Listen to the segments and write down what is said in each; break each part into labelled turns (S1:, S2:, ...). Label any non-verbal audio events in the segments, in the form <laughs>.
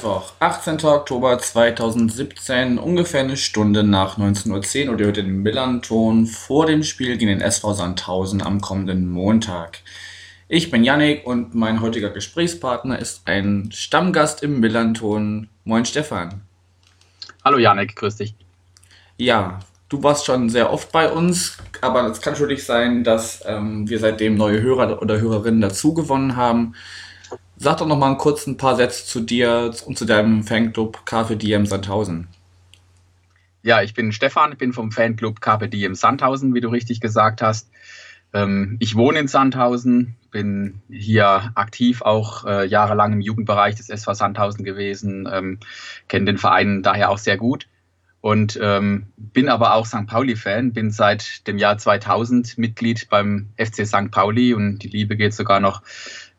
S1: Mittwoch, 18. Oktober 2017, ungefähr eine Stunde nach 19.10 Uhr und ihr hört den Millanton vor dem Spiel gegen den SV Sandhausen am kommenden Montag. Ich bin Yannick und mein heutiger Gesprächspartner ist ein Stammgast im Millanton. Moin Stefan.
S2: Hallo Yannick, grüß dich.
S1: Ja, du warst schon sehr oft bei uns, aber es kann natürlich sein, dass ähm, wir seitdem neue Hörer oder Hörerinnen dazugewonnen haben. Sag doch noch mal kurz ein paar Sätze zu dir und zu deinem Fanclub KfW Sandhausen.
S2: Ja, ich bin Stefan, bin vom Fanclub Diem Sandhausen, wie du richtig gesagt hast. Ähm, ich wohne in Sandhausen, bin hier aktiv auch äh, jahrelang im Jugendbereich des SV Sandhausen gewesen, ähm, kenne den Verein daher auch sehr gut und ähm, bin aber auch St. Pauli-Fan, bin seit dem Jahr 2000 Mitglied beim FC St. Pauli und die Liebe geht sogar noch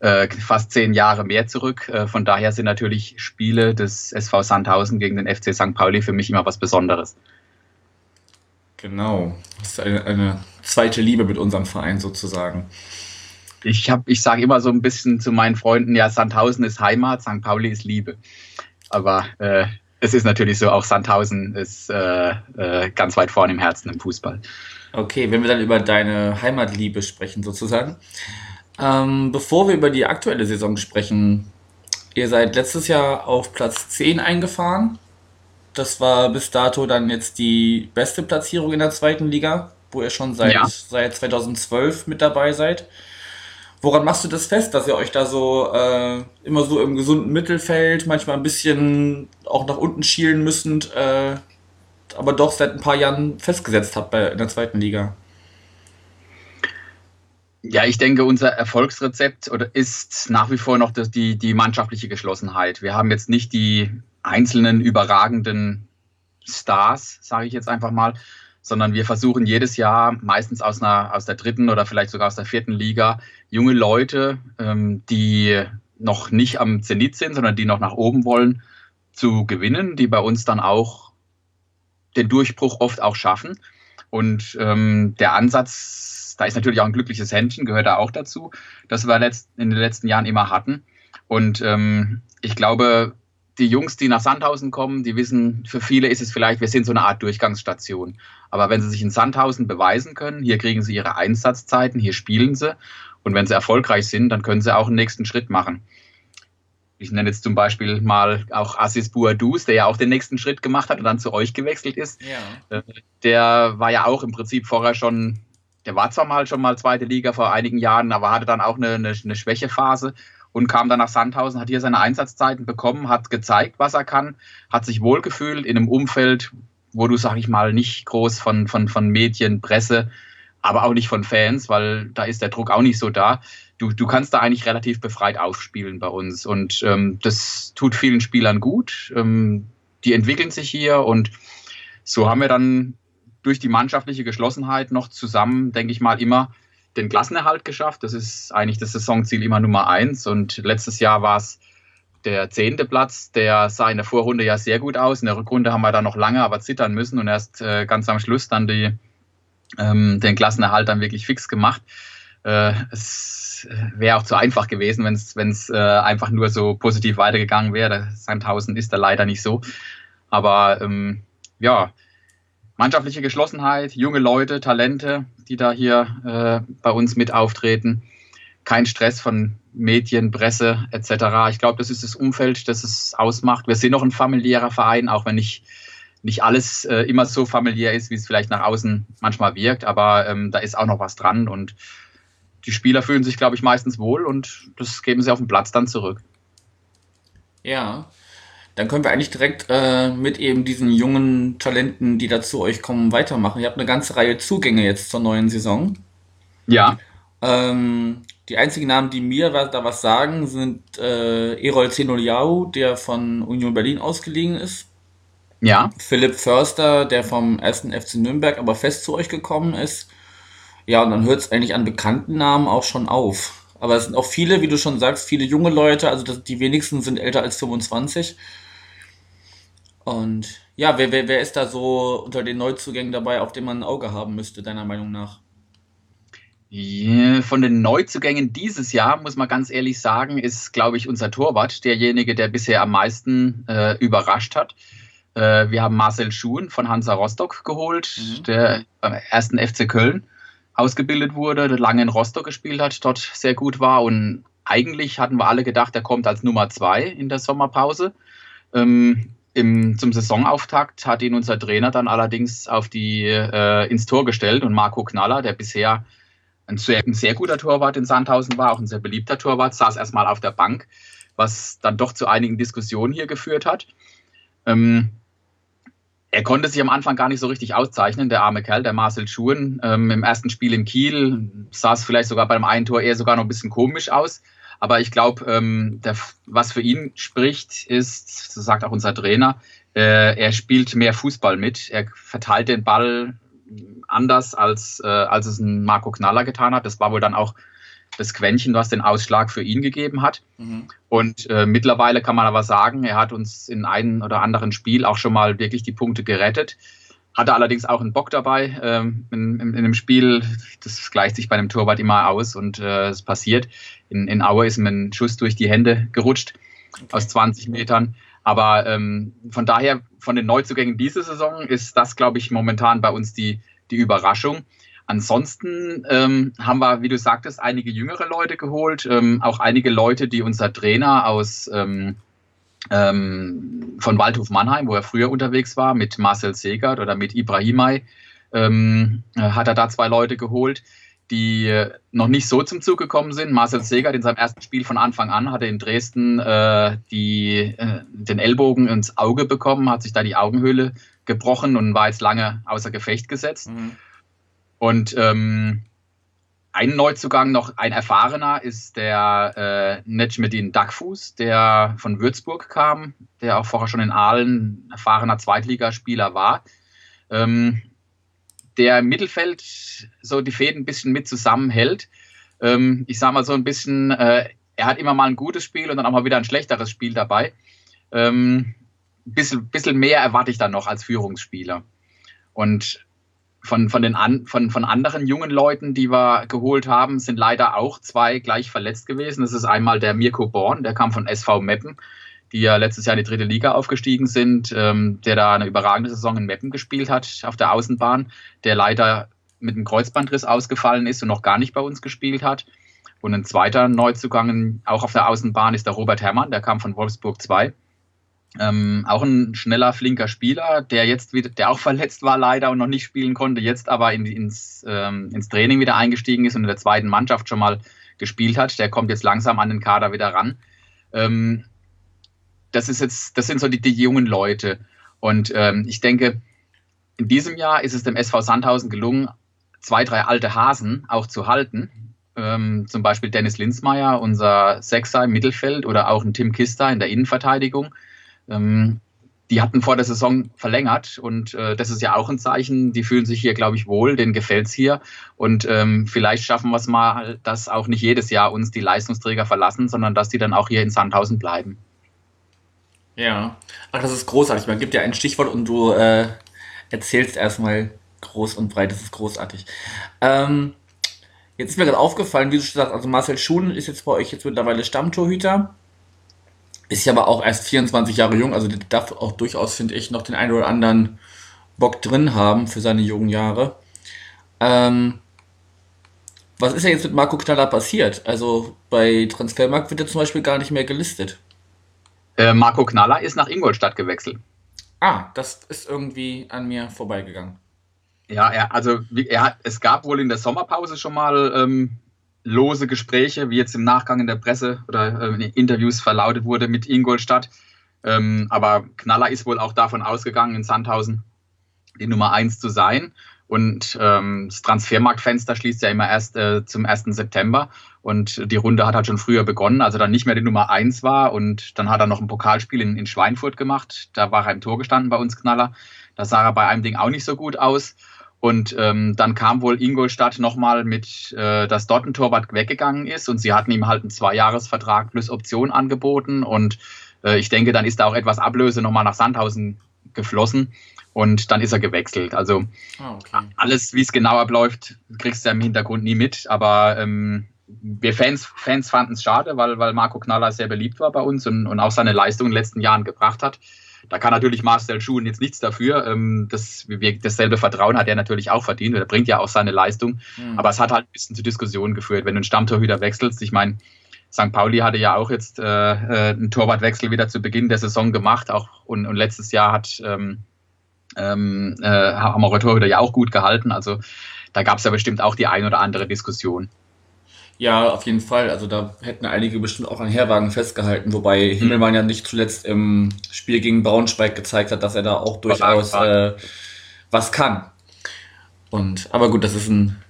S2: äh, fast zehn Jahre mehr zurück. Äh, von daher sind natürlich Spiele des SV Sandhausen gegen den FC St. Pauli für mich immer was Besonderes.
S1: Genau, das ist eine, eine zweite Liebe mit unserem Verein sozusagen.
S2: Ich, hab, ich sage immer so ein bisschen zu meinen Freunden, ja, Sandhausen ist Heimat, St. Pauli ist Liebe. Aber äh, es ist natürlich so, auch Sandhausen ist äh, äh, ganz weit vorne im Herzen im Fußball.
S1: Okay, wenn wir dann über deine Heimatliebe sprechen sozusagen. Ähm, bevor wir über die aktuelle Saison sprechen, ihr seid letztes Jahr auf Platz 10 eingefahren. Das war bis dato dann jetzt die beste Platzierung in der zweiten Liga, wo ihr schon seit, ja. seit 2012 mit dabei seid. Woran machst du das fest, dass ihr euch da so äh, immer so im gesunden Mittelfeld, manchmal ein bisschen auch nach unten schielen müssend, äh, aber doch seit ein paar Jahren festgesetzt habt bei, in der zweiten Liga?
S2: Ja, ich denke, unser Erfolgsrezept ist nach wie vor noch die, die mannschaftliche Geschlossenheit. Wir haben jetzt nicht die einzelnen überragenden Stars, sage ich jetzt einfach mal, sondern wir versuchen jedes Jahr, meistens aus, einer, aus der dritten oder vielleicht sogar aus der vierten Liga, junge Leute, ähm, die noch nicht am Zenit sind, sondern die noch nach oben wollen, zu gewinnen, die bei uns dann auch den Durchbruch oft auch schaffen. Und ähm, der Ansatz da ist natürlich auch ein glückliches Händchen, gehört da auch dazu, das wir in den letzten Jahren immer hatten. Und ähm, ich glaube, die Jungs, die nach Sandhausen kommen, die wissen, für viele ist es vielleicht, wir sind so eine Art Durchgangsstation. Aber wenn sie sich in Sandhausen beweisen können, hier kriegen sie ihre Einsatzzeiten, hier spielen sie. Und wenn sie erfolgreich sind, dann können sie auch einen nächsten Schritt machen. Ich nenne jetzt zum Beispiel mal auch Assis Buadus, der ja auch den nächsten Schritt gemacht hat und dann zu euch gewechselt ist. Ja. Äh, der war ja auch im Prinzip vorher schon der war zwar mal schon mal zweite Liga vor einigen Jahren, aber hatte dann auch eine, eine, eine Schwächephase und kam dann nach Sandhausen, hat hier seine Einsatzzeiten bekommen, hat gezeigt, was er kann, hat sich wohlgefühlt in einem Umfeld, wo du, sag ich mal, nicht groß von, von, von Medien, Presse, aber auch nicht von Fans, weil da ist der Druck auch nicht so da. Du, du kannst da eigentlich relativ befreit aufspielen bei uns und ähm, das tut vielen Spielern gut. Ähm, die entwickeln sich hier und so haben wir dann durch die mannschaftliche Geschlossenheit noch zusammen, denke ich mal, immer den Klassenerhalt geschafft. Das ist eigentlich das Saisonziel immer Nummer eins. Und letztes Jahr war es der zehnte Platz. Der sah in der Vorrunde ja sehr gut aus. In der Rückrunde haben wir da noch lange aber zittern müssen und erst äh, ganz am Schluss dann die, ähm, den Klassenerhalt dann wirklich fix gemacht. Äh, es wäre auch zu einfach gewesen, wenn es äh, einfach nur so positiv weitergegangen wäre. Sandhausen ist da leider nicht so. Aber ähm, ja, mannschaftliche Geschlossenheit, junge Leute, Talente, die da hier äh, bei uns mit auftreten. Kein Stress von Medien, Presse etc. Ich glaube, das ist das Umfeld, das es ausmacht. Wir sind noch ein familiärer Verein, auch wenn nicht, nicht alles äh, immer so familiär ist, wie es vielleicht nach außen manchmal wirkt. Aber ähm, da ist auch noch was dran und die Spieler fühlen sich, glaube ich, meistens wohl und das geben sie auf den Platz dann zurück.
S1: Ja, dann können wir eigentlich direkt äh, mit eben diesen jungen Talenten, die da zu euch kommen, weitermachen. Ihr habt eine ganze Reihe Zugänge jetzt zur neuen Saison.
S2: Ja.
S1: Ähm, die einzigen Namen, die mir da was sagen, sind äh, Erol Zenoliau, der von Union Berlin ausgeliehen ist.
S2: Ja.
S1: Philipp Förster, der vom 1. FC Nürnberg aber fest zu euch gekommen ist. Ja, und dann hört es eigentlich an bekannten Namen auch schon auf. Aber es sind auch viele, wie du schon sagst, viele junge Leute, also das, die wenigsten sind älter als 25. Und ja, wer, wer, wer ist da so unter den Neuzugängen dabei, auf den man ein Auge haben müsste, deiner Meinung nach?
S2: Yeah, von den Neuzugängen dieses Jahr, muss man ganz ehrlich sagen, ist, glaube ich, unser Torwart derjenige, der bisher am meisten äh, überrascht hat. Äh, wir haben Marcel Schuhen von Hansa Rostock geholt, mhm. der beim ersten FC Köln ausgebildet wurde, der lange in Rostock gespielt hat, dort sehr gut war. Und eigentlich hatten wir alle gedacht, er kommt als Nummer zwei in der Sommerpause. Ähm, im, zum Saisonauftakt hat ihn unser Trainer dann allerdings auf die, äh, ins Tor gestellt und Marco Knaller, der bisher ein sehr, ein sehr guter Torwart in Sandhausen war, auch ein sehr beliebter Torwart, saß erstmal auf der Bank, was dann doch zu einigen Diskussionen hier geführt hat. Ähm, er konnte sich am Anfang gar nicht so richtig auszeichnen, der arme Kerl, der Marcel Schuhen. Ähm, Im ersten Spiel in Kiel sah es vielleicht sogar beim einen Tor eher sogar noch ein bisschen komisch aus. Aber ich glaube, ähm, was für ihn spricht, ist, so sagt auch unser Trainer, äh, er spielt mehr Fußball mit. Er verteilt den Ball anders, als, äh, als es ein Marco Knaller getan hat. Das war wohl dann auch das Quäntchen, was den Ausschlag für ihn gegeben hat. Mhm. Und äh, mittlerweile kann man aber sagen, er hat uns in einem oder anderen Spiel auch schon mal wirklich die Punkte gerettet. Hatte allerdings auch einen Bock dabei ähm, in, in, in, dem Spiel. Das gleicht sich bei einem Torwart immer aus und äh, es passiert. In, in Aue ist mir ein Schuss durch die Hände gerutscht okay. aus 20 Metern. Aber ähm, von daher, von den Neuzugängen diese Saison ist das, glaube ich, momentan bei uns die, die Überraschung. Ansonsten ähm, haben wir, wie du sagtest, einige jüngere Leute geholt, ähm, auch einige Leute, die unser Trainer aus ähm, ähm, von Waldhof Mannheim, wo er früher unterwegs war, mit Marcel Segert oder mit Ibrahimai, ähm, äh, hat er da zwei Leute geholt, die äh, noch nicht so zum Zug gekommen sind. Marcel Segert in seinem ersten Spiel von Anfang an hatte in Dresden äh, die, äh, den Ellbogen ins Auge bekommen, hat sich da die Augenhöhle gebrochen und war jetzt lange außer Gefecht gesetzt. Mhm. Und ähm, ein Neuzugang, noch ein erfahrener, ist der äh, Necmettin Dagfuß, der von Würzburg kam, der auch vorher schon in Aalen erfahrener Zweitligaspieler war. Ähm, der im Mittelfeld so die Fäden ein bisschen mit zusammenhält. Ähm, ich sage mal so ein bisschen, äh, er hat immer mal ein gutes Spiel und dann auch mal wieder ein schlechteres Spiel dabei. Ähm, bisschen, bisschen mehr erwarte ich dann noch als Führungsspieler. Und von, von, den an, von, von anderen jungen Leuten, die wir geholt haben, sind leider auch zwei gleich verletzt gewesen. Das ist einmal der Mirko Born, der kam von SV Meppen, die ja letztes Jahr in die dritte Liga aufgestiegen sind, ähm, der da eine überragende Saison in Meppen gespielt hat auf der Außenbahn, der leider mit einem Kreuzbandriss ausgefallen ist und noch gar nicht bei uns gespielt hat. Und ein zweiter Neuzugang auch auf der Außenbahn ist der Robert Herrmann, der kam von Wolfsburg 2 ähm, auch ein schneller, flinker Spieler, der jetzt wieder, der auch <laughs> verletzt war leider und noch nicht spielen konnte, jetzt aber in, ins, ähm, ins Training wieder eingestiegen ist und in der zweiten Mannschaft schon mal gespielt hat. Der kommt jetzt langsam an den Kader wieder ran. Ähm, das ist jetzt, das sind so die, die jungen Leute. Und ähm, ich denke, in diesem Jahr ist es dem SV Sandhausen gelungen, zwei, drei alte Hasen auch zu halten. Ähm, zum Beispiel Dennis Linsmeier, unser Sechser im Mittelfeld, oder auch ein Tim Kister in der Innenverteidigung ähm, die hatten vor der Saison verlängert und äh, das ist ja auch ein Zeichen, die fühlen sich hier, glaube ich, wohl, denen gefällt es hier und ähm, vielleicht schaffen wir es mal, dass auch nicht jedes Jahr uns die Leistungsträger verlassen, sondern dass die dann auch hier in Sandhausen bleiben.
S1: Ja, ach, das ist großartig. Man gibt ja ein Stichwort und du äh, erzählst erstmal groß und breit, das ist großartig. Ähm, jetzt ist mir gerade aufgefallen, wie du schon sagst, also Marcel Schuhen ist jetzt bei euch jetzt mittlerweile Stammtorhüter. Ist ja aber auch erst 24 Jahre jung, also der darf auch durchaus, finde ich, noch den einen oder anderen Bock drin haben für seine jungen Jahre. Ähm, was ist ja jetzt mit Marco Knaller passiert? Also bei Transfermarkt wird er zum Beispiel gar nicht mehr gelistet.
S2: Äh, Marco Knaller ist nach Ingolstadt gewechselt.
S1: Ah, das ist irgendwie an mir vorbeigegangen.
S2: Ja, er, also er hat, es gab wohl in der Sommerpause schon mal ähm, lose Gespräche, wie jetzt im Nachgang in der Presse oder äh, in Interviews verlautet wurde mit Ingolstadt. Ähm, aber Knaller ist wohl auch davon ausgegangen, in Sandhausen die Nummer 1 zu sein. Und ähm, das Transfermarktfenster schließt ja immer erst äh, zum 1. September. Und die Runde hat halt schon früher begonnen, also dann nicht mehr die Nummer 1 war. Und dann hat er noch ein Pokalspiel in, in Schweinfurt gemacht. Da war er im Tor gestanden bei uns, Knaller. Da sah er bei einem Ding auch nicht so gut aus. Und ähm, dann kam wohl Ingolstadt nochmal mit, äh, dass dort ein Torwart weggegangen ist und sie hatten ihm halt einen Zweijahresvertrag plus Option angeboten. Und äh, ich denke, dann ist da auch etwas Ablöse nochmal nach Sandhausen geflossen und dann ist er gewechselt. Also
S1: Ah, okay.
S2: alles, wie es genau abläuft, kriegst du ja im Hintergrund nie mit. Aber ähm, wir Fans, Fans fanden es schade, weil, weil Marco Knaller sehr beliebt war bei uns und, und auch seine Leistung in den letzten Jahren gebracht hat. Da kann natürlich Marcel Schuhen jetzt nichts dafür. Ähm, das, wir, dasselbe Vertrauen hat er natürlich auch verdient. Er bringt ja auch seine Leistung.
S1: Hm.
S2: Aber es hat halt ein bisschen zu Diskussionen geführt, wenn du einen Stammtorhüter wechselst. Ich meine, St. Pauli hatte ja auch jetzt äh, äh, einen Torwartwechsel wieder zu Beginn der Saison gemacht. Auch, und, und letztes Jahr hat ähm, ähm, äh, haben eure Torhüter ja auch gut gehalten. Also da gab es ja bestimmt auch die ein oder andere Diskussion.
S1: Ja, auf jeden Fall. Also da hätten einige bestimmt auch an Herwagen festgehalten, wobei Himmelmann ja nicht zuletzt im Spiel gegen Braunschweig gezeigt hat, dass er da auch durchaus äh, was kann. Und aber gut, das ist ein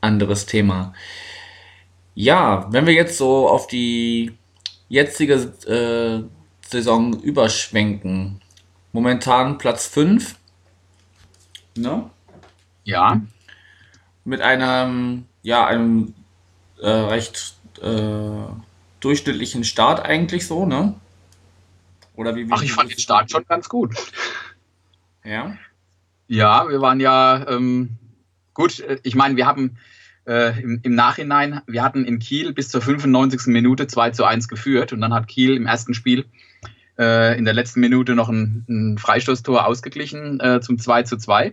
S1: anderes Thema. Ja, wenn wir jetzt so auf die jetzige äh, Saison überschwenken. Momentan Platz 5. Ne?
S2: Ja,
S1: mit einem, ja, einem äh, recht äh, durchschnittlichen Start eigentlich so, ne? Oder wie, wie
S2: ach, ich fand den Start schon ganz gut.
S1: Ja.
S2: Ja, wir waren ja ähm, gut. äh, Ich meine, wir haben äh, im, im Nachhinein, wir hatten in Kiel bis zur 95. Minute 2 zu 1 geführt und dann hat Kiel im ersten Spiel äh, in der letzten Minute noch ein, ein Freistoßtor ausgeglichen äh, zum 2 zu 2.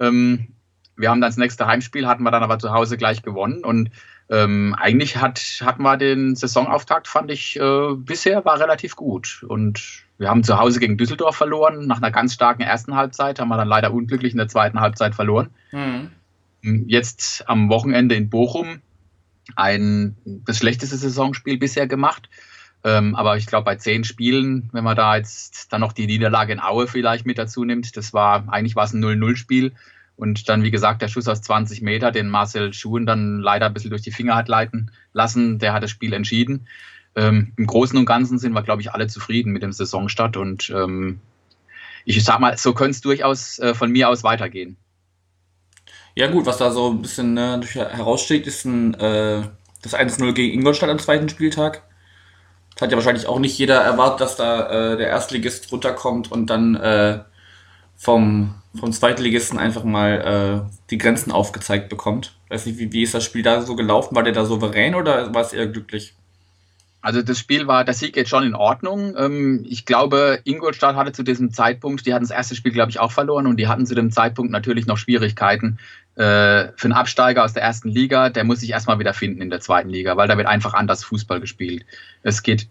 S2: Ähm, wir haben dann das nächste Heimspiel, hatten wir dann aber zu Hause gleich gewonnen und ähm, eigentlich hat, hatten wir den Saisonauftakt, fand ich, äh, bisher war relativ gut. Und wir haben zu Hause gegen Düsseldorf verloren. Nach einer ganz starken ersten Halbzeit haben wir dann leider unglücklich in der zweiten Halbzeit verloren.
S1: Hm.
S2: Jetzt am Wochenende in Bochum ein das schlechteste Saisonspiel bisher gemacht. Ähm, aber ich glaube, bei zehn Spielen, wenn man da jetzt dann noch die Niederlage in Aue vielleicht mit dazu nimmt, das war eigentlich war es ein 0-0-Spiel. Und dann, wie gesagt, der Schuss aus 20 Meter, den Marcel Schuhen dann leider ein bisschen durch die Finger hat leiten lassen, der hat das Spiel entschieden. Ähm, Im Großen und Ganzen sind wir, glaube ich, alle zufrieden mit dem Saisonstart und ähm, ich sag mal, so könnte es durchaus äh, von mir aus weitergehen.
S1: Ja gut, was da so ein bisschen durch- heraussticht, ist ein, äh, das 1-0 gegen Ingolstadt am zweiten Spieltag. Das hat ja wahrscheinlich auch nicht jeder erwartet, dass da äh, der Erstligist runterkommt und dann äh, vom, vom Zweitligisten einfach mal äh, die Grenzen aufgezeigt bekommt. Weiß nicht, wie, wie ist das Spiel da so gelaufen? War der da souverän oder war es eher glücklich?
S2: Also das Spiel war, der Sieg geht schon in Ordnung. Ähm, Ich glaube, Ingolstadt hatte zu diesem Zeitpunkt, die hatten das erste Spiel, glaube ich, auch verloren und die hatten zu dem Zeitpunkt natürlich noch Schwierigkeiten. Äh, Für einen Absteiger aus der ersten Liga, der muss sich erstmal wieder finden in der zweiten Liga, weil da wird einfach anders Fußball gespielt. Es geht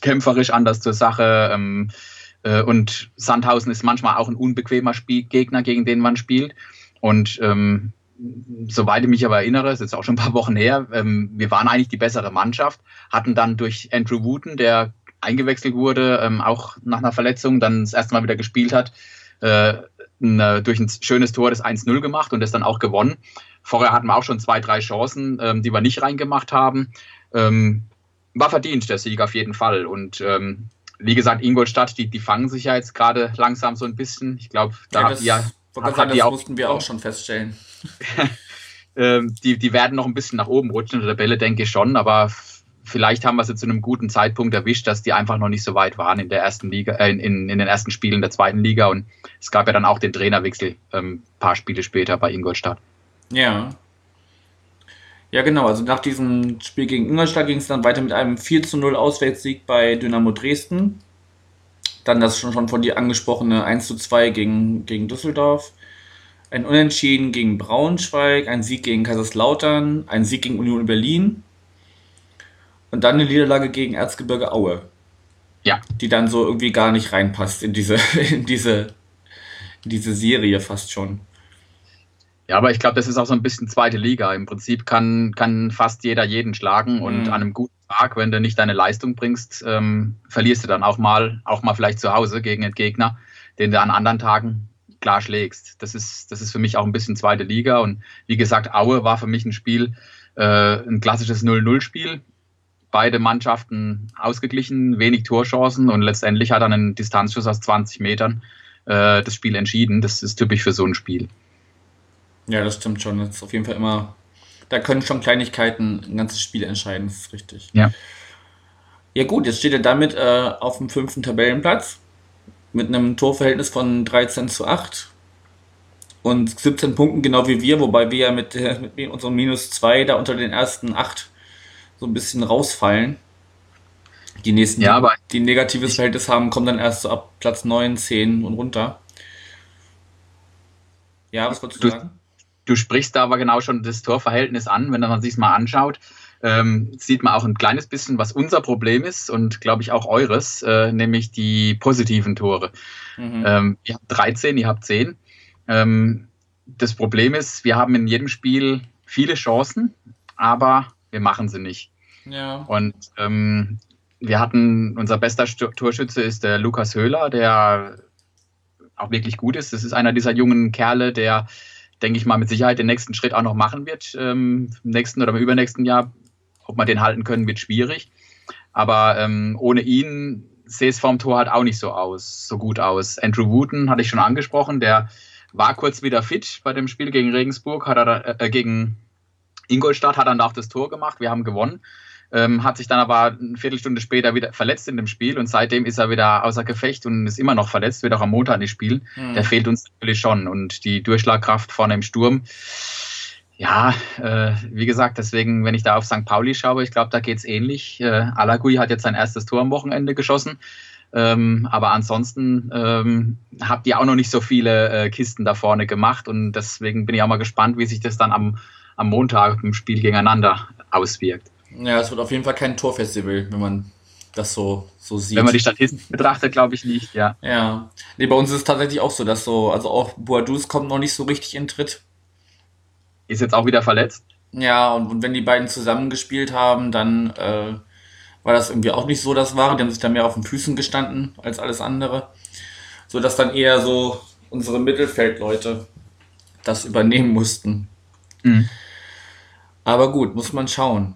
S2: kämpferisch anders zur Sache. Äh, Und Sandhausen ist manchmal auch ein unbequemer Spiel Gegner, gegen den man spielt. Und ähm, soweit ich mich aber erinnere, ist jetzt auch schon ein paar Wochen her, ähm, wir waren eigentlich die bessere Mannschaft, hatten dann durch Andrew Wooten, der eingewechselt wurde, ähm, auch nach einer Verletzung, dann das erste Mal wieder gespielt hat, äh, ein, durch ein schönes Tor das 1-0 gemacht und das dann auch gewonnen. Vorher hatten wir auch schon zwei, drei Chancen, ähm, die wir nicht reingemacht haben. Ähm, war verdient, der Sieg auf jeden Fall. Und ähm, wie gesagt, Ingolstadt, die, die fangen sich ja jetzt gerade langsam so ein bisschen. Ich glaube, da habt
S1: das, gerade
S2: habt
S1: sagen, das
S2: auch-
S1: mussten wir auch schon feststellen. <laughs>
S2: ähm, die, die werden noch ein bisschen nach oben rutschen in der Tabelle, denke ich schon, aber vielleicht haben wir sie zu einem guten Zeitpunkt erwischt, dass die einfach noch nicht so weit waren in der ersten Liga, äh, in, in, den ersten Spielen der zweiten Liga und es gab ja dann auch den Trainerwechsel ähm, paar Spiele später bei Ingolstadt.
S1: Ja. Ja, genau. Also nach diesem Spiel gegen Ingolstadt ging es dann weiter mit einem 4 zu 0 Auswärtssieg bei Dynamo Dresden. Dann das schon, schon von dir angesprochene 1 zu 2 gegen, gegen Düsseldorf. Ein Unentschieden gegen Braunschweig, ein Sieg gegen Kaiserslautern, ein Sieg gegen Union Berlin und dann eine Niederlage gegen Erzgebirge Aue.
S2: Ja.
S1: Die dann so irgendwie gar nicht reinpasst in diese, <laughs> in diese, in diese Serie fast schon.
S2: Ja, aber ich glaube, das ist auch so ein bisschen zweite Liga. Im Prinzip kann, kann fast jeder jeden schlagen und
S1: Mhm.
S2: an einem guten Tag, wenn du nicht deine Leistung bringst, ähm, verlierst du dann auch mal, auch mal vielleicht zu Hause gegen einen Gegner, den du an anderen Tagen klar schlägst. Das ist, das ist für mich auch ein bisschen zweite Liga. Und wie gesagt, Aue war für mich ein Spiel, äh, ein klassisches 0-0-Spiel. Beide Mannschaften ausgeglichen, wenig Torchancen und letztendlich hat dann ein Distanzschuss aus 20 Metern äh, das Spiel entschieden. Das ist typisch für so ein Spiel.
S1: Ja, das stimmt schon. Das ist auf jeden Fall immer. Da können schon Kleinigkeiten ein ganzes Spiel entscheiden, das ist richtig.
S2: Ja.
S1: Ja, gut, jetzt steht er damit äh, auf dem fünften Tabellenplatz. mit einem Torverhältnis von 13 zu 8 und 17 Punkten, genau wie wir, wobei wir ja mit, mit unserem Minus 2 da unter den ersten 8 so ein bisschen rausfallen. Die nächsten,
S2: Ja, aber
S1: die ein negatives Verhältnis haben, kommen dann erst so ab Platz 9, 10 und runter. Ja, was wolltest du
S2: Du-
S1: sagen?
S2: Du sprichst da aber genau schon das Torverhältnis an, wenn man sich mal anschaut. Ähm, sieht man auch ein kleines bisschen, was unser Problem ist und glaube ich auch eures, äh, nämlich die positiven Tore.
S1: Mhm.
S2: Ähm, ihr habt 13, ihr habt 10. Ähm, das Problem ist, wir haben in jedem Spiel viele Chancen, aber wir machen sie nicht.
S1: ja.
S2: Und ähm, wir hatten, unser bester Sto- Torschütze ist der Lukas Höhler, der auch wirklich gut ist. Das ist einer dieser jungen Kerle, der, denke ich mal, mit Sicherheit den nächsten Schritt auch noch machen wird. Ähm, Im nächsten oder im übernächsten Jahr. Ob wir den halten können, wird schwierig. Aber ähm, ohne ihn sehe es vorm Tor halt auch nicht so aus, so gut aus. Andrew Wooten hatte ich schon angesprochen, der war kurz wieder fit bei dem Spiel gegen Regensburg, hat er da- äh, gegen Ingolstadt, hat dann auch das Tor gemacht. Wir haben gewonnen. Ähm, hat sich dann aber eine Viertelstunde später wieder verletzt in dem Spiel und seitdem ist er wieder außer Gefecht und ist immer noch verletzt, wird auch am Montag nicht spielen.
S1: Mhm.
S2: Der fehlt uns natürlich schon und die Durchschlagkraft vorne im Sturm. Ja, äh, wie gesagt, deswegen, wenn ich da auf St. Pauli schaue, ich glaube, da geht's ähnlich. Äh, Alagui hat jetzt sein erstes Tor am Wochenende geschossen. Ähm, aber ansonsten ähm, habt ihr auch noch nicht so viele äh, Kisten da vorne gemacht und deswegen bin ich auch mal gespannt, wie sich das dann am, am Montag im Spiel gegeneinander auswirkt.
S1: Ja, es wird auf jeden Fall kein Torfestival, wenn man das so, so sieht.
S2: Wenn man die Statistiken betrachtet, glaube ich nicht, ja.
S1: ja. Nee, bei uns ist es tatsächlich auch so, dass so, also auch Boadus kommt noch nicht so richtig in Tritt.
S2: Ist jetzt auch wieder verletzt.
S1: Ja, und, und wenn die beiden zusammengespielt haben, dann äh, war das irgendwie auch nicht so das Wahre. Die haben sich da mehr auf den Füßen gestanden als alles andere. So dass dann eher so unsere Mittelfeldleute das übernehmen mussten.
S2: Mhm.
S1: Aber gut, muss man schauen.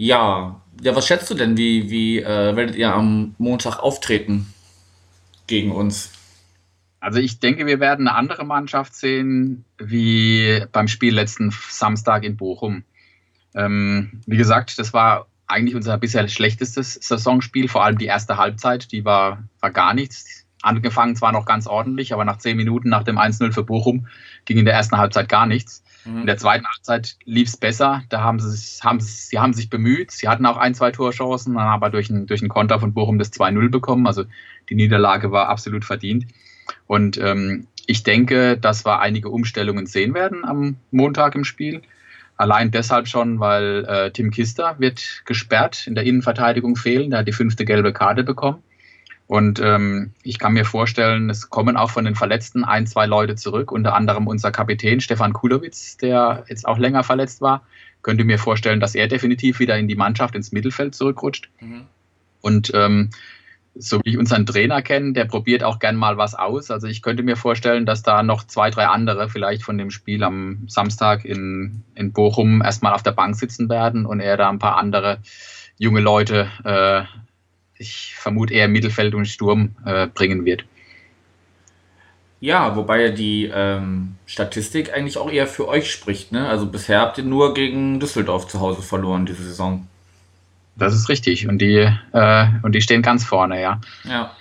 S1: Ja, ja, was schätzt du denn, wie, wie äh, werdet ihr am Montag auftreten gegen uns?
S2: Also ich denke, wir werden eine andere Mannschaft sehen wie beim Spiel letzten Samstag in Bochum. Ähm, wie gesagt, das war eigentlich unser bisher schlechtestes Saisonspiel, vor allem die erste Halbzeit, die war, war gar nichts. Angefangen zwar noch ganz ordentlich, aber nach zehn Minuten nach dem 1-0 für Bochum ging in der ersten Halbzeit gar nichts. In der zweiten Halbzeit lief es besser. Da haben sie, sich- haben, sie- sie haben sich bemüht. Sie hatten auch ein, zwei Torchancen, haben aber durch einen, durch Konter von Bochum das 2-0 bekommen. Also die Niederlage war absolut verdient. Und ähm, ich denke, dass wir einige Umstellungen sehen werden am Montag im Spiel. Allein deshalb schon, weil äh, Tim Kister wird gesperrt, in der Innenverteidigung fehlen. Der hat die fünfte gelbe Karte bekommen. Und ähm, ich kann mir vorstellen, es kommen auch von den Verletzten ein, zwei Leute zurück, unter anderem unser Kapitän Stefan Kulowitz, der jetzt auch länger verletzt war. Könnte mir vorstellen, dass er definitiv wieder in die Mannschaft ins Mittelfeld zurückrutscht.
S1: Mhm.
S2: Und ähm, so wie ich unseren Trainer kenne, der probiert auch gern mal was aus. Also ich könnte mir vorstellen, dass da noch zwei, drei andere vielleicht von dem Spiel am Samstag in, in Bochum erstmal auf der Bank sitzen werden und er da ein paar andere junge Leute, äh, ich vermute eher Mittelfeld und Sturm äh, bringen wird.
S1: Ja, wobei die ähm, Statistik eigentlich auch eher für euch spricht, ne? Also bisher habt ihr nur gegen Düsseldorf zu Hause verloren diese Saison.
S2: Das ist richtig. Und die, äh, und die stehen ganz vorne, ja.
S1: Ja.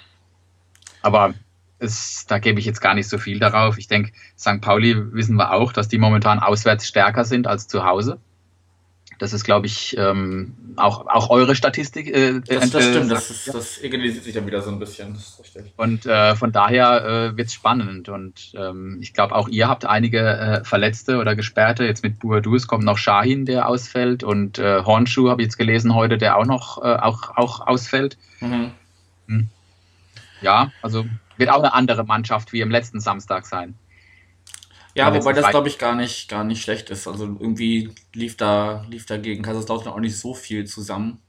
S2: Aber es, da gebe ich jetzt gar nicht so viel darauf. Ich denke, St. Pauli wissen wir auch, dass die momentan auswärts stärker sind als zu Hause. Das ist, glaube ich, ähm, auch, auch eure Statistik. Äh,
S1: Das, das
S2: äh,
S1: stimmt, das,
S2: sagt,
S1: ist, das egalisiert sich dann wieder so ein bisschen. Das.
S2: Und äh, von daher äh, wird es spannend. Und ähm, ich glaube, auch ihr habt einige äh, Verletzte oder Gesperrte. Jetzt mit Buadus kommt noch Shahin, der ausfällt. Und äh, Hornschuh habe ich jetzt gelesen heute, der auch noch äh, auch, auch ausfällt.
S1: Mhm.
S2: Ja, also wird auch eine andere Mannschaft wie am letzten Samstag sein.
S1: Ja, wobei das glaube ich gar nicht, gar nicht schlecht ist. Also irgendwie lief da, lief da gegen Kaiserslautern auch nicht so viel zusammen.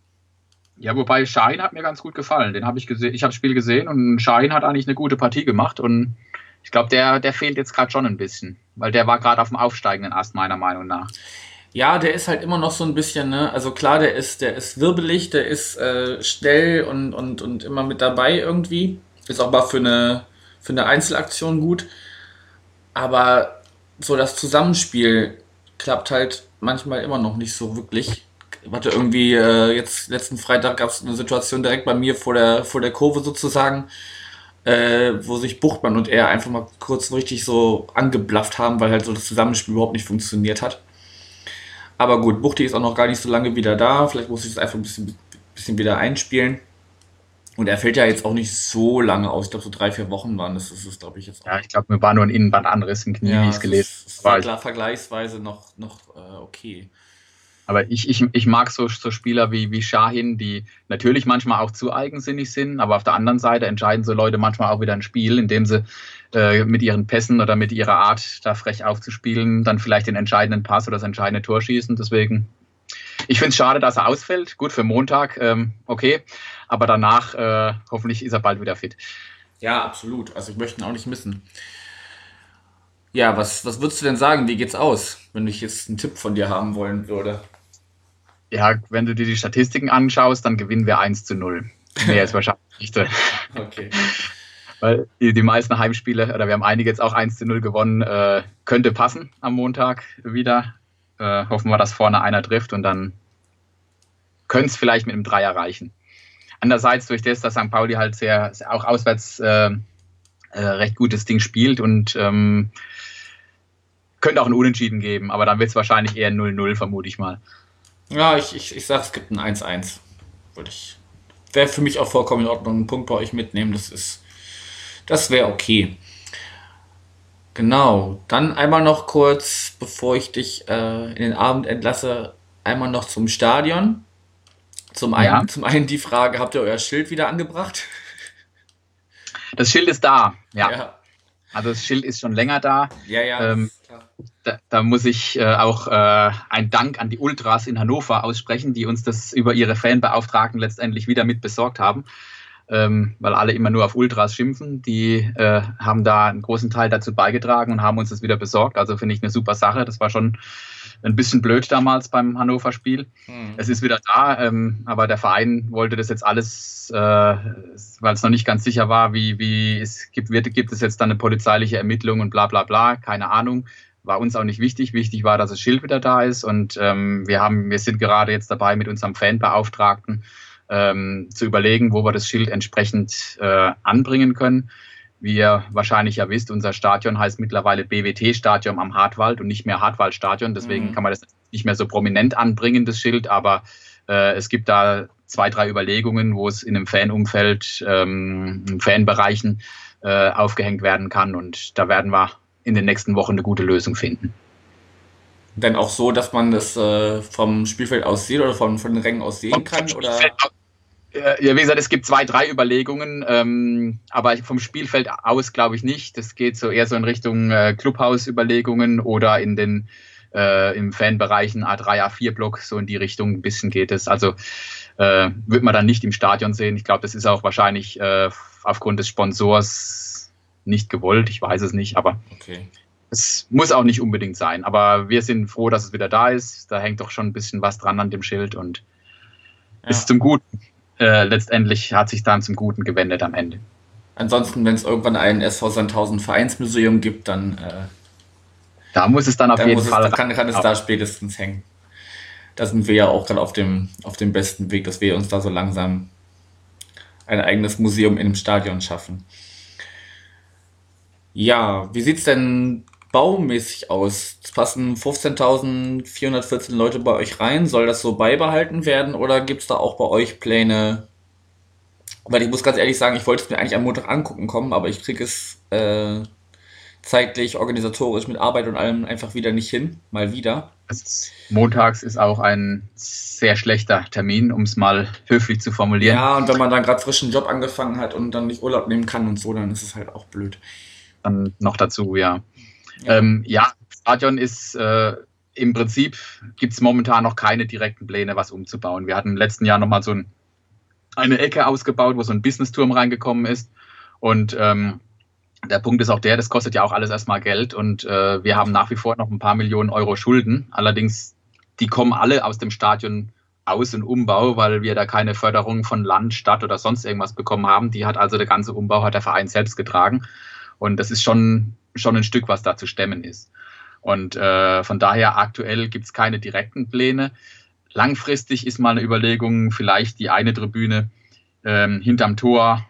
S2: Ja, wobei Shahin hat mir ganz gut gefallen. Den habe ich gesehen. Ich habe das Spiel gesehen und Shahin hat eigentlich eine gute Partie gemacht und ich glaube, der, der fehlt jetzt gerade schon ein bisschen, weil der war gerade auf dem aufsteigenden Ast meiner Meinung nach.
S1: Ja, der ist halt immer noch so ein bisschen, ne? Also klar, der ist, der ist wirbelig, der ist äh, schnell und, und, und immer mit dabei irgendwie. Ist auch mal für eine, für eine Einzelaktion gut. Aber so das Zusammenspiel klappt halt manchmal immer noch nicht so wirklich. hatte irgendwie äh, jetzt letzten Freitag gab es eine Situation direkt bei mir vor der vor der Kurve sozusagen, äh, wo sich Buchtmann und er einfach mal kurz richtig so angeblafft haben, weil halt so das Zusammenspiel überhaupt nicht funktioniert hat. Aber gut, Buchti ist auch noch gar nicht so lange wieder da. Vielleicht muss ich das einfach ein bisschen, bisschen wieder einspielen. Und er fällt ja jetzt auch nicht so lange aus. Ich glaube, so drei, vier Wochen waren das. Das ist, glaube ich, jetzt
S2: auch. Ja, ich glaube, mir war nur ein Innenbandanriss im Knie, ja, wie ich es gelesen
S1: habe. war vergleichsweise noch, noch äh, okay.
S2: Aber ich, ich, ich mag so, so Spieler wie, wie Shahin, die natürlich manchmal auch zu eigensinnig sind, aber auf der anderen Seite entscheiden so Leute manchmal auch wieder ein Spiel, indem sie äh, mit ihren Pässen oder mit ihrer Art, da frech aufzuspielen, dann vielleicht den entscheidenden Pass oder das entscheidende Tor schießen. Deswegen, ich finde es schade, dass er ausfällt. Gut, für Montag, ähm, okay aber danach äh, hoffentlich ist er bald wieder fit.
S1: Ja, absolut. Also ich möchte ihn auch nicht missen. Ja, was, was würdest du denn sagen? Wie geht's aus, wenn ich jetzt einen Tipp von dir haben wollen würde?
S2: Ja, wenn du dir die Statistiken anschaust, dann gewinnen wir 1 zu 0. Mehr ist <laughs> wahrscheinlich nicht. Okay. Weil die, die, meisten Heimspiele, oder wir haben einige jetzt auch 1 zu 0 gewonnen, äh, könnte passen am Montag wieder. Äh, hoffen wir, dass vorne einer trifft und dann könnte es vielleicht mit einem Dreier reichen. Andererseits durch das, dass St. Pauli halt sehr, sehr auch auswärts äh, äh, recht gutes Ding spielt und ähm, könnte auch ein Unentschieden geben, aber dann wird es wahrscheinlich eher 0-0, vermute ich mal.
S1: Ja, ich, ich, ich sag, es gibt ein 1-1. Würde ich. Wäre für mich auch vollkommen in Ordnung, einen Punkt bei euch mitnehmen. Das ist. Das wäre okay. Genau. Dann einmal noch kurz, bevor ich dich äh, in den Abend entlasse, einmal noch zum Stadion. Zum einen, ja. zum einen die Frage, habt ihr euer Schild wieder angebracht?
S2: Das Schild ist da, ja. ja. Also das Schild ist schon länger da.
S1: Ja, ja. Ähm,
S2: da, da, muss ich äh, auch äh, einen Dank an die Ultras in Hannover aussprechen, die uns das über ihre Fanbeauftragten letztendlich wieder mit besorgt haben. Ähm, weil alle immer nur auf Ultras schimpfen. Die äh, haben da einen großen Teil dazu beigetragen und haben uns das wieder besorgt. Also finde ich eine super Sache. Das war schon ein bisschen blöd damals beim Hannover-Spiel. Hm. Es ist wieder da, ähm, aber der Verein wollte das jetzt alles, äh, weil es noch nicht ganz sicher war, wie, wie es gibt, wird, gibt es jetzt dann eine polizeiliche Ermittlung und bla bla bla, keine Ahnung. War uns auch nicht wichtig. Wichtig war, dass das Schild wieder da ist und ähm, wir haben, wir sind gerade jetzt dabei mit unserem Fanbeauftragten ähm, zu überlegen, wo wir das Schild entsprechend äh, anbringen können. Wie ihr wahrscheinlich ja wisst, unser Stadion heißt mittlerweile BWT-Stadion am Hartwald und nicht mehr Hartwald-Stadion. Deswegen mhm. kann man das nicht mehr so prominent anbringen, das Schild. Aber äh, es gibt da zwei, drei Überlegungen, wo es in einem Fanumfeld, ähm, in Fanbereichen äh, aufgehängt werden kann. Und da werden wir in den nächsten Wochen eine gute Lösung finden.
S1: Denn auch so, dass man das äh, vom Spielfeld aus sieht oder von, von den Rängen aus sehen kann? Oder?
S2: Ja, wie gesagt, es gibt zwei, drei Überlegungen, ähm, aber vom Spielfeld aus glaube ich nicht. Das geht so eher so in Richtung äh, Clubhaus-Überlegungen oder in den äh, im Fanbereichen A3, A4-Block, so in die Richtung ein bisschen geht es. Also äh, wird man dann nicht im Stadion sehen. Ich glaube, das ist auch wahrscheinlich äh, aufgrund des Sponsors nicht gewollt. Ich weiß es nicht, aber okay. es muss auch nicht unbedingt sein. Aber wir sind froh, dass es wieder da ist. Da hängt doch schon ein bisschen was dran an dem Schild und ja. ist zum Guten äh, letztendlich hat sich dann zum Guten gewendet am Ende.
S1: Ansonsten, wenn es irgendwann ein SV Sandhausen Vereinsmuseum gibt, dann. Äh,
S2: da muss es dann auf jeden Fall.
S1: Es, kann, kann es da spätestens hängen. Da sind wir ja auch gerade auf dem, auf dem besten Weg, dass wir uns da so langsam ein eigenes Museum in einem Stadion schaffen. Ja, wie sieht es denn baumäßig aus? Es passen 15.414 Leute bei euch rein. Soll das so beibehalten werden oder gibt es da auch bei euch Pläne? Weil ich muss ganz ehrlich sagen, ich wollte es mir eigentlich am Montag angucken kommen, aber ich kriege es äh, zeitlich, organisatorisch mit Arbeit und allem einfach wieder nicht hin. Mal wieder.
S2: montags ist auch ein sehr schlechter Termin, um es mal höflich zu formulieren.
S1: Ja, und wenn man dann gerade frischen Job angefangen hat und dann nicht Urlaub nehmen kann und so, dann ist es halt auch blöd.
S2: Dann noch dazu, ja. Ja, ähm, ja Stadion ist äh, im Prinzip gibt es momentan noch keine direkten Pläne, was umzubauen. Wir hatten im letzten Jahr nochmal so ein, eine Ecke ausgebaut, wo so ein Business-Turm reingekommen ist. Und ähm, der Punkt ist auch der, das kostet ja auch alles erstmal Geld und äh, wir haben nach wie vor noch ein paar Millionen Euro Schulden. Allerdings, die kommen alle aus dem Stadion Aus- und Umbau, weil wir da keine Förderung von Land, Stadt oder sonst irgendwas bekommen haben. Die hat also der ganze Umbau hat der Verein selbst getragen. Und das ist schon schon ein Stück, was da zu stemmen ist. Und äh, von daher aktuell gibt es keine direkten Pläne. langfristig ist mal eine Überlegung, vielleicht die eine Tribüne ähm, hinterm Tor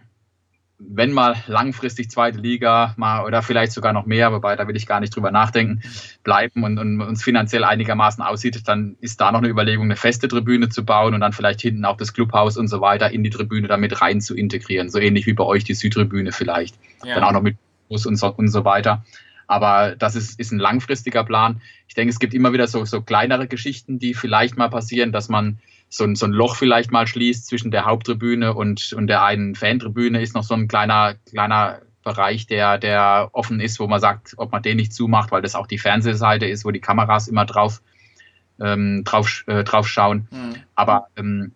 S2: wenn mal langfristig zweite Liga mal oder vielleicht sogar noch mehr, wobei da will ich gar nicht drüber nachdenken, bleiben und, und uns finanziell einigermaßen aussieht, dann ist da noch eine Überlegung, eine feste Tribüne zu bauen und dann vielleicht hinten auch das Clubhaus und so weiter in die Tribüne damit rein zu integrieren. So ähnlich wie bei euch die Südtribüne vielleicht. Ja. Dann auch noch mit Bus und so, und so weiter. Aber das ist, ist ein langfristiger Plan. Ich denke, es gibt immer wieder so, so kleinere Geschichten, die vielleicht mal passieren, dass man so ein, so ein Loch vielleicht mal schließt zwischen der Haupttribüne und, und der einen Fantribüne, ist noch so ein kleiner, kleiner Bereich, der, der offen ist, wo man sagt, ob man den nicht zumacht, weil das auch die Fernsehseite ist, wo die Kameras immer drauf, ähm, drauf, äh, drauf schauen. Mhm. Aber ähm,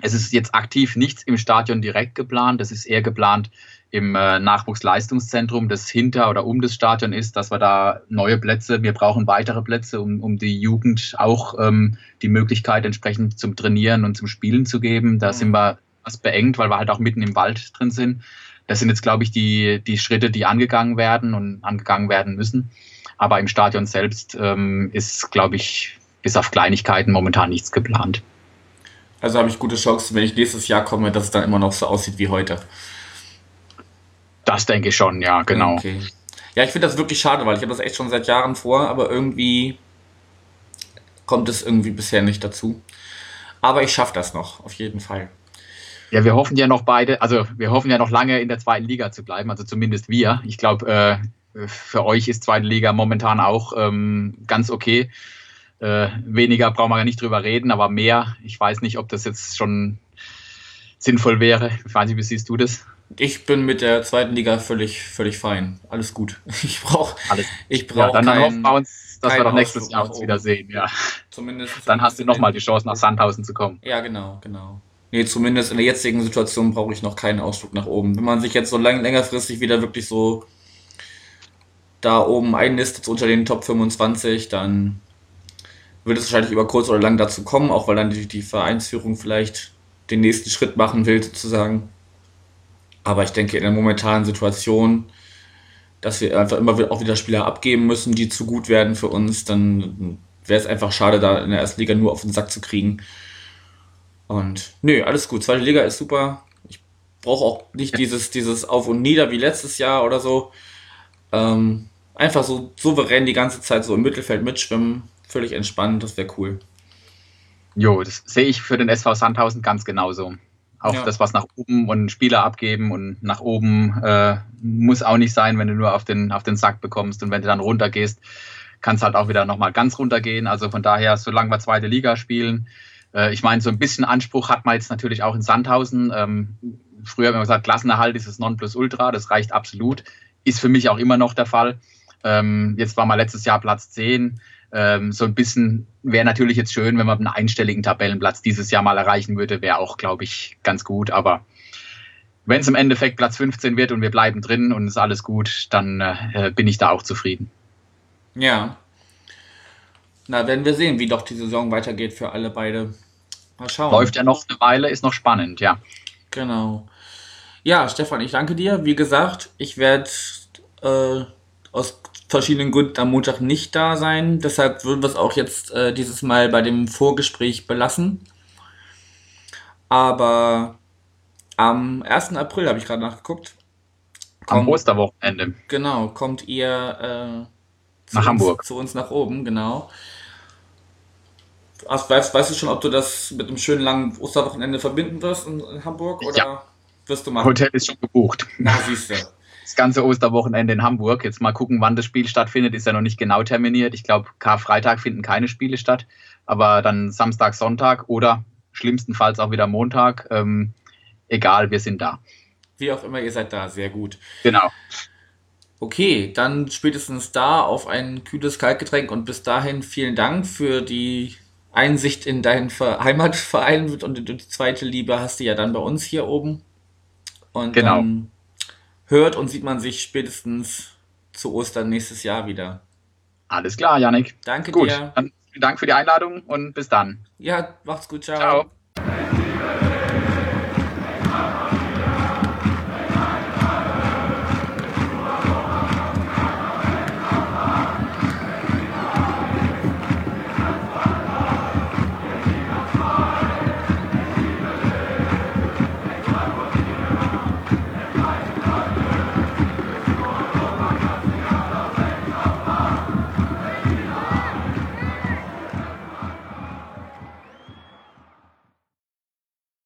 S2: es ist jetzt aktiv nichts im Stadion direkt geplant. Das ist eher geplant im äh, Nachwuchsleistungszentrum, das hinter oder um das Stadion ist, dass wir da neue Plätze, wir brauchen weitere Plätze, um, um die Jugend auch ähm, die Möglichkeit entsprechend zum Trainieren und zum Spielen zu geben. Da mhm. sind wir was beengt, weil wir halt auch mitten im Wald drin sind. Das sind jetzt, glaube ich, die, die Schritte, die angegangen werden und angegangen werden müssen. Aber im Stadion selbst ähm, ist, glaube ich, bis auf Kleinigkeiten momentan nichts geplant.
S1: Also habe ich gute Chancen, wenn ich nächstes Jahr komme, dass es dann immer noch so aussieht wie heute.
S2: Das denke ich schon, ja, genau. Okay.
S1: Ja, ich finde das wirklich schade, weil ich habe das echt schon seit Jahren vor, aber irgendwie kommt es irgendwie bisher nicht dazu. Aber ich schaffe das noch, auf jeden Fall.
S2: Ja, wir hoffen ja noch beide, also wir hoffen ja noch lange in der zweiten Liga zu bleiben, also zumindest wir. Ich glaube, äh, für euch ist zweite Liga momentan auch ähm, ganz okay. Äh, weniger brauchen wir ja nicht drüber reden, aber mehr, ich weiß nicht, ob das jetzt schon sinnvoll wäre. Ich weiß nicht, wie siehst du das?
S1: Ich bin mit der zweiten Liga völlig, völlig fein. Alles gut. Ich brauche <laughs> ich brauch ja,
S2: dann, dann hoffen wir uns, dass wir doch nächstes Jahr uns wiedersehen. Ja. Zumindest. Dann hast du nochmal die Chance, nach Sandhausen zu kommen.
S1: Ja, genau, genau. Nee, zumindest in der jetzigen Situation brauche ich noch keinen Ausflug nach oben. Wenn man sich jetzt so lang, längerfristig wieder wirklich so da oben einlistet unter den Top 25, dann wird es wahrscheinlich über kurz oder lang dazu kommen, auch weil dann die, die Vereinsführung vielleicht den nächsten Schritt machen will, sozusagen. Aber ich denke, in der momentanen Situation, dass wir einfach immer auch wieder Spieler abgeben müssen, die zu gut werden für uns, dann wäre es einfach schade, da in der ersten Liga nur auf den Sack zu kriegen. Und nö, alles gut. Zweite Liga ist super. Ich brauche auch nicht dieses, dieses Auf und Nieder wie letztes Jahr oder so. Ähm, einfach so souverän die ganze Zeit so im Mittelfeld mitschwimmen. Völlig entspannt, das wäre cool.
S2: Jo, das sehe ich für den SV Sandhausen ganz genauso. Auch ja. das, was nach oben und Spieler abgeben und nach oben äh, muss auch nicht sein, wenn du nur auf den, auf den Sack bekommst. Und wenn du dann runtergehst, kann es halt auch wieder nochmal ganz runtergehen. Also von daher, solange wir zweite Liga spielen, äh, ich meine, so ein bisschen Anspruch hat man jetzt natürlich auch in Sandhausen. Ähm, früher haben wir gesagt, Klassenerhalt ist das Nonplusultra, das reicht absolut. Ist für mich auch immer noch der Fall. Ähm, jetzt war mal letztes Jahr Platz 10 ähm, so ein bisschen wäre natürlich jetzt schön, wenn man einen einstelligen Tabellenplatz dieses Jahr mal erreichen würde, wäre auch, glaube ich, ganz gut. Aber wenn es im Endeffekt Platz 15 wird und wir bleiben drin und ist alles gut, dann äh, bin ich da auch zufrieden.
S1: Ja. Na, werden wir sehen, wie doch die Saison weitergeht für alle beide.
S2: Mal schauen. Läuft ja noch eine Weile, ist noch spannend, ja.
S1: Genau. Ja, Stefan, ich danke dir. Wie gesagt, ich werde äh, aus verschiedenen Gründen am Montag nicht da sein. Deshalb würden wir es auch jetzt äh, dieses Mal bei dem Vorgespräch belassen. Aber am 1. April habe ich gerade nachgeguckt.
S2: Kommt, am Osterwochenende.
S1: Genau, kommt ihr
S2: äh, nach Hamburg.
S1: Zu uns nach oben, genau. Ach, weißt, weißt, du schon, ob du das mit einem schönen langen Osterwochenende verbinden wirst in, in Hamburg? Oder ja. wirst du machen?
S2: Hotel ist schon gebucht. Na, siehst du das ganze Osterwochenende in Hamburg. Jetzt mal gucken, wann das Spiel stattfindet, ist ja noch nicht genau terminiert. Ich glaube, Karfreitag finden keine Spiele statt, aber dann Samstag, Sonntag oder schlimmstenfalls auch wieder Montag. Ähm, egal, wir sind da.
S1: Wie auch immer, ihr seid da, sehr gut.
S2: Genau.
S1: Okay, dann spätestens da auf ein kühles Kaltgetränk und bis dahin vielen Dank für die Einsicht in deinen Heimatverein und die zweite Liebe hast du ja dann bei uns hier oben. Und genau. dann hört und sieht man sich spätestens zu Ostern nächstes Jahr wieder.
S2: Alles klar, Janik.
S1: Danke gut, dir.
S2: Dann vielen Dank für die Einladung und bis dann.
S1: Ja, macht's gut. Ciao. ciao.